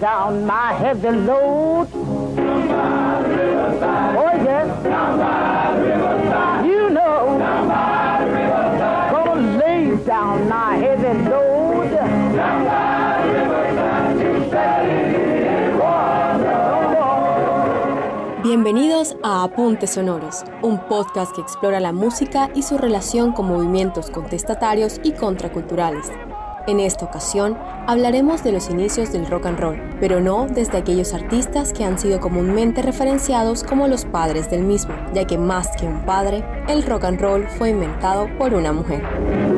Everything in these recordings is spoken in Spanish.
Down my load. Oh. You know. Bienvenidos a Apuntes Sonoros, un podcast que explora la música y su relación con movimientos contestatarios y contraculturales. En esta ocasión hablaremos de los inicios del rock and roll, pero no desde aquellos artistas que han sido comúnmente referenciados como los padres del mismo, ya que más que un padre, el rock and roll fue inventado por una mujer.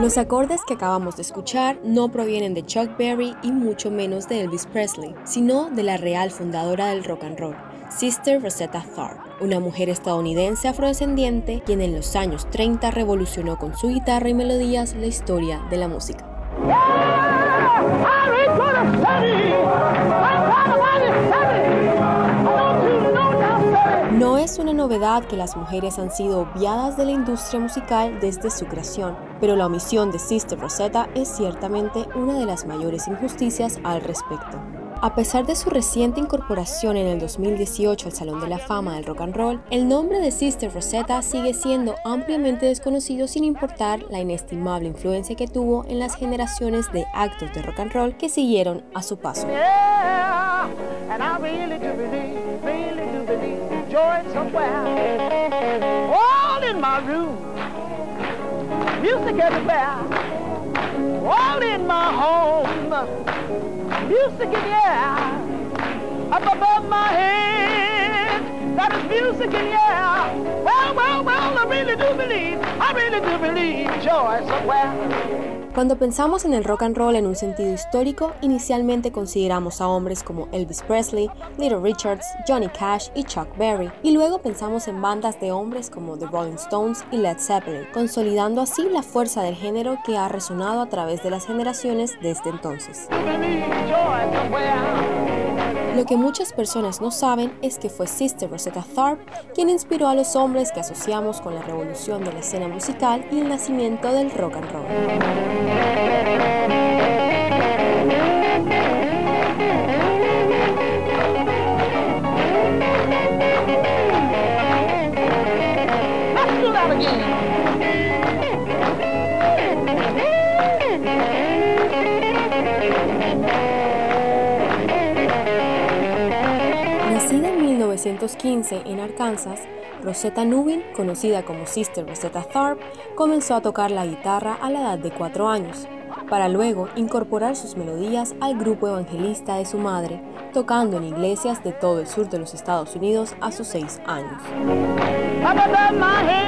Los acordes que acabamos de escuchar no provienen de Chuck Berry y mucho menos de Elvis Presley, sino de la real fundadora del rock and roll, Sister Rosetta Tharpe, una mujer estadounidense afrodescendiente quien en los años 30 revolucionó con su guitarra y melodías la historia de la música. Una novedad que las mujeres han sido obviadas de la industria musical desde su creación, pero la omisión de Sister Rosetta es ciertamente una de las mayores injusticias al respecto. A pesar de su reciente incorporación en el 2018 al Salón de la Fama del Rock and Roll, el nombre de Sister Rosetta sigue siendo ampliamente desconocido sin importar la inestimable influencia que tuvo en las generaciones de actos de rock and roll que siguieron a su paso. Joy somewhere. All in my room, music everywhere. All in my home, music in the air. Up above my head, that is music in the air. Cuando pensamos en el rock and roll en un sentido histórico, inicialmente consideramos a hombres como Elvis Presley, Little Richards, Johnny Cash y Chuck Berry, y luego pensamos en bandas de hombres como The Rolling Stones y Led Zeppelin, consolidando así la fuerza del género que ha resonado a través de las generaciones desde entonces. Lo que muchas personas no saben es que fue Sister Rosetta Tharpe quien inspiró a los hombres que asociamos con la revolución de la escena musical y el nacimiento del rock and roll. 1915 en Arkansas, Rosetta Nubin, conocida como Sister Rosetta Tharpe, comenzó a tocar la guitarra a la edad de cuatro años, para luego incorporar sus melodías al grupo evangelista de su madre, tocando en iglesias de todo el sur de los Estados Unidos a sus seis años.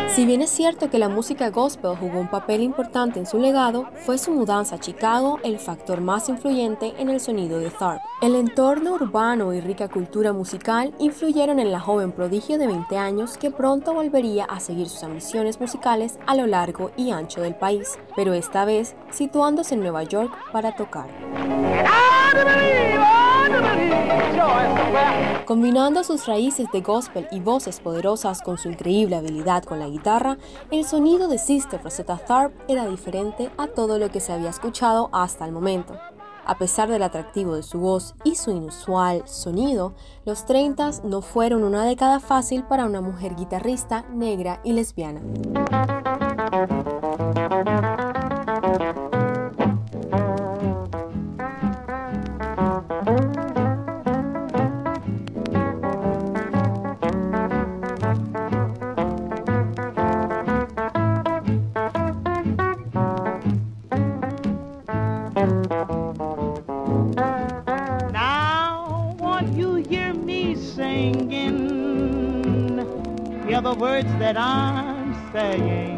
Si bien es cierto que la música gospel jugó un papel importante en su legado, fue su mudanza a Chicago el factor más influyente en el sonido de Tharp. El entorno urbano y rica cultura musical influyeron en la joven prodigio de 20 años que pronto volvería a seguir sus ambiciones musicales a lo largo y ancho del país, pero esta vez situándose en Nueva York para tocar. Combinando sus raíces de gospel y voces poderosas con su increíble habilidad con la guitarra, el sonido de Sister Rosetta Tharpe era diferente a todo lo que se había escuchado hasta el momento. A pesar del atractivo de su voz y su inusual sonido, los 30 no fueron una década fácil para una mujer guitarrista negra y lesbiana. The words that I'm saying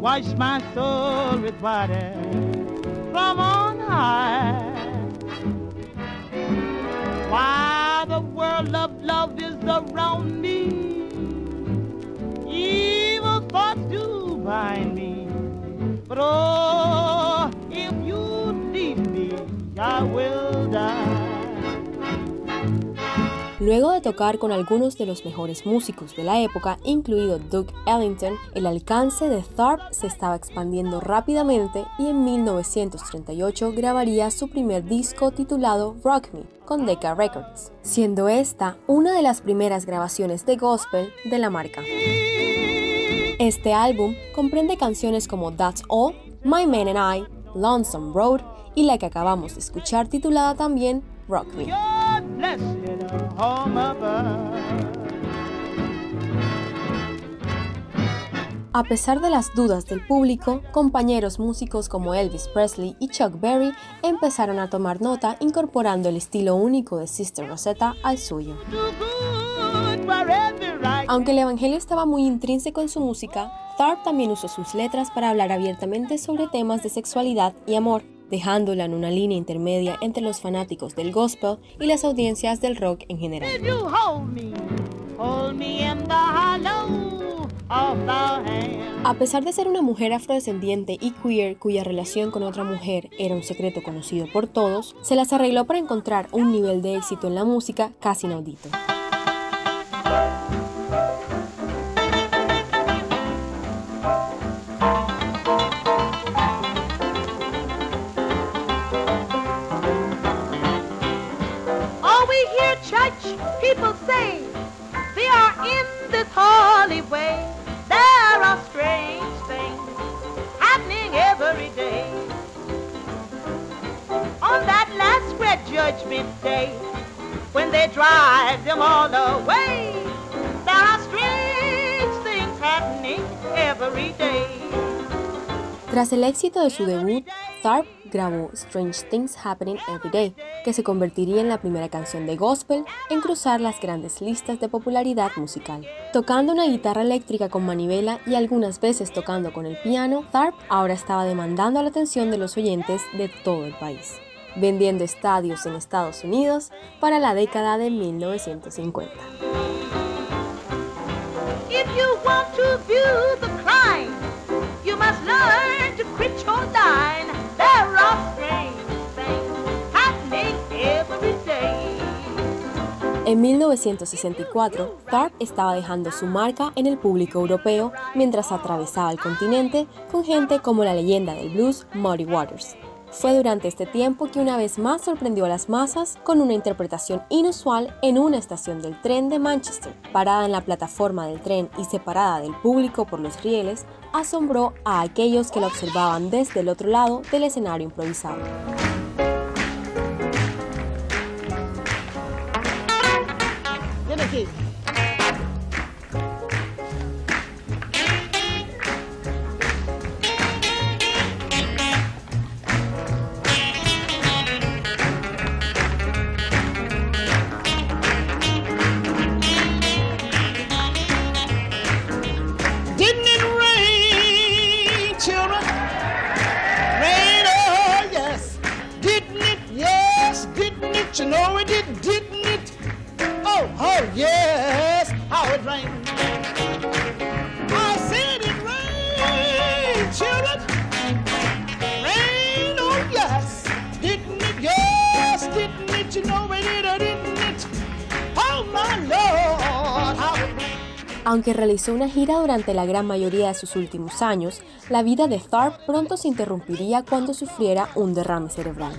wash my soul with water from on high. While the world of love is around me, evil thoughts do bind me. But oh, Luego de tocar con algunos de los mejores músicos de la época, incluido Duke Ellington, el alcance de Tharp se estaba expandiendo rápidamente y en 1938 grabaría su primer disco titulado Rock Me con Decca Records, siendo esta una de las primeras grabaciones de gospel de la marca. Este álbum comprende canciones como That's All, My Man and I, Lonesome Road y la que acabamos de escuchar titulada también Rock Me. A pesar de las dudas del público, compañeros músicos como Elvis Presley y Chuck Berry empezaron a tomar nota incorporando el estilo único de Sister Rosetta al suyo. Aunque el Evangelio estaba muy intrínseco en su música, Tharp también usó sus letras para hablar abiertamente sobre temas de sexualidad y amor, dejándola en una línea intermedia entre los fanáticos del gospel y las audiencias del rock en general. A pesar de ser una mujer afrodescendiente y queer cuya relación con otra mujer era un secreto conocido por todos, se las arregló para encontrar un nivel de éxito en la música casi inaudito. People say they are in this holy way. There are strange things happening every day. On that last great judgment day, when they drive them all away, there are strange things happening every day. Tras el éxito de su debut, Tharp grabó Strange Things Happening Every Day, que se convertiría en la primera canción de gospel en cruzar las grandes listas de popularidad musical. Tocando una guitarra eléctrica con manivela y algunas veces tocando con el piano, Tharp ahora estaba demandando la atención de los oyentes de todo el país, vendiendo estadios en Estados Unidos para la década de 1950. En 1964, Tharp estaba dejando su marca en el público europeo mientras atravesaba el continente con gente como la leyenda del blues Muddy Waters. Fue durante este tiempo que una vez más sorprendió a las masas con una interpretación inusual en una estación del tren de Manchester. Parada en la plataforma del tren y separada del público por los rieles, asombró a aquellos que la observaban desde el otro lado del escenario improvisado. নাকি Aunque realizó una gira durante la gran mayoría de sus últimos años, la vida de Tharp pronto se interrumpiría cuando sufriera un derrame cerebral.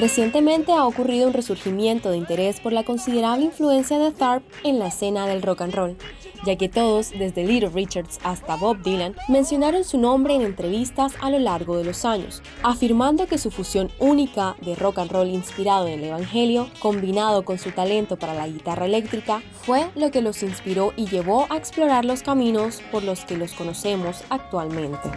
Recientemente ha ocurrido un resurgimiento de interés por la considerable influencia de Tharp en la escena del rock and roll, ya que todos, desde Little Richards hasta Bob Dylan, mencionaron su nombre en entrevistas a lo largo de los años, afirmando que su fusión única de rock and roll inspirado en el Evangelio, combinado con su talento para la guitarra eléctrica, fue lo que los inspiró y llevó a explorar los caminos por los que los conocemos actualmente.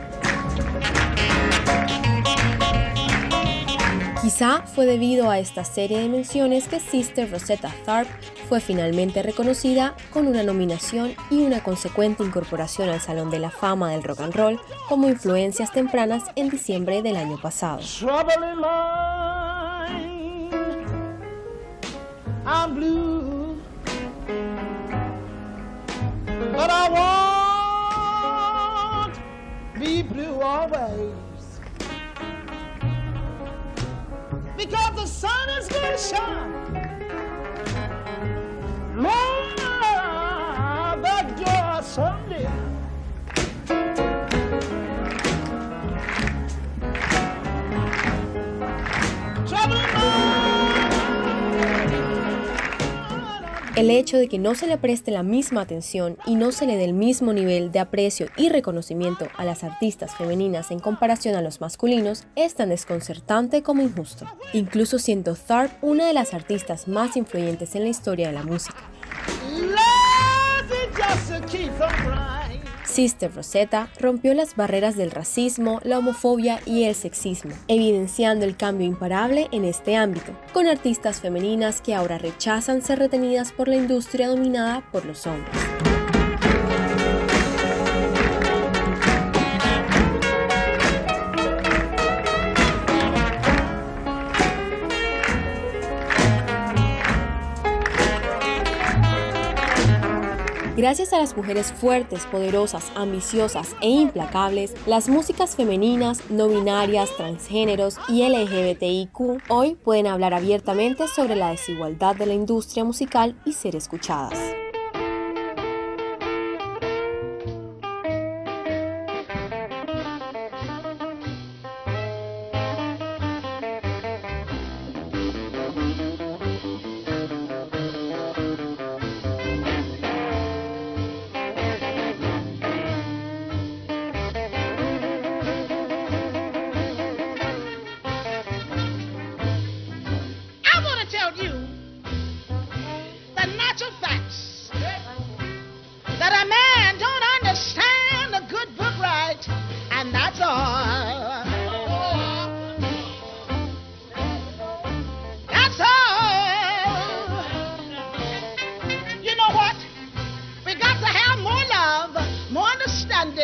Quizá fue debido a esta serie de menciones que Sister Rosetta Tharpe fue finalmente reconocida con una nominación y una consecuente incorporación al Salón de la Fama del Rock and Roll como influencias tempranas en diciembre del año pasado. El hecho de que no se le preste la misma atención y no se le dé el mismo nivel de aprecio y reconocimiento a las artistas femeninas en comparación a los masculinos es tan desconcertante como injusto, incluso siendo Tharp una de las artistas más influyentes en la historia de la música. Sister Rosetta rompió las barreras del racismo, la homofobia y el sexismo, evidenciando el cambio imparable en este ámbito, con artistas femeninas que ahora rechazan ser retenidas por la industria dominada por los hombres. Gracias a las mujeres fuertes, poderosas, ambiciosas e implacables, las músicas femeninas, no binarias, transgéneros y LGBTIQ hoy pueden hablar abiertamente sobre la desigualdad de la industria musical y ser escuchadas.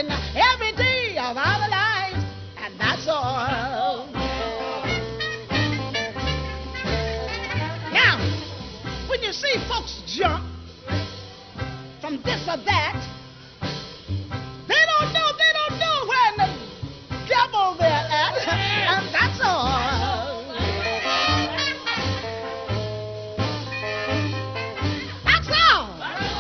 every day of our lives, and that's all. Now, when you see folks jump from this or that,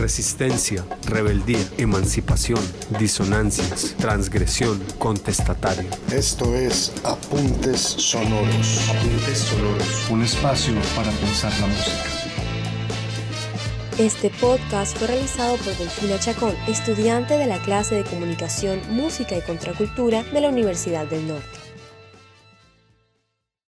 Resistencia, rebeldía, emancipación, disonancias, transgresión, contestatario. Esto es Apuntes Sonoros. Apuntes Sonoros. Un espacio para pensar la música. Este podcast fue realizado por Delfina Chacón, estudiante de la clase de Comunicación, Música y Contracultura de la Universidad del Norte.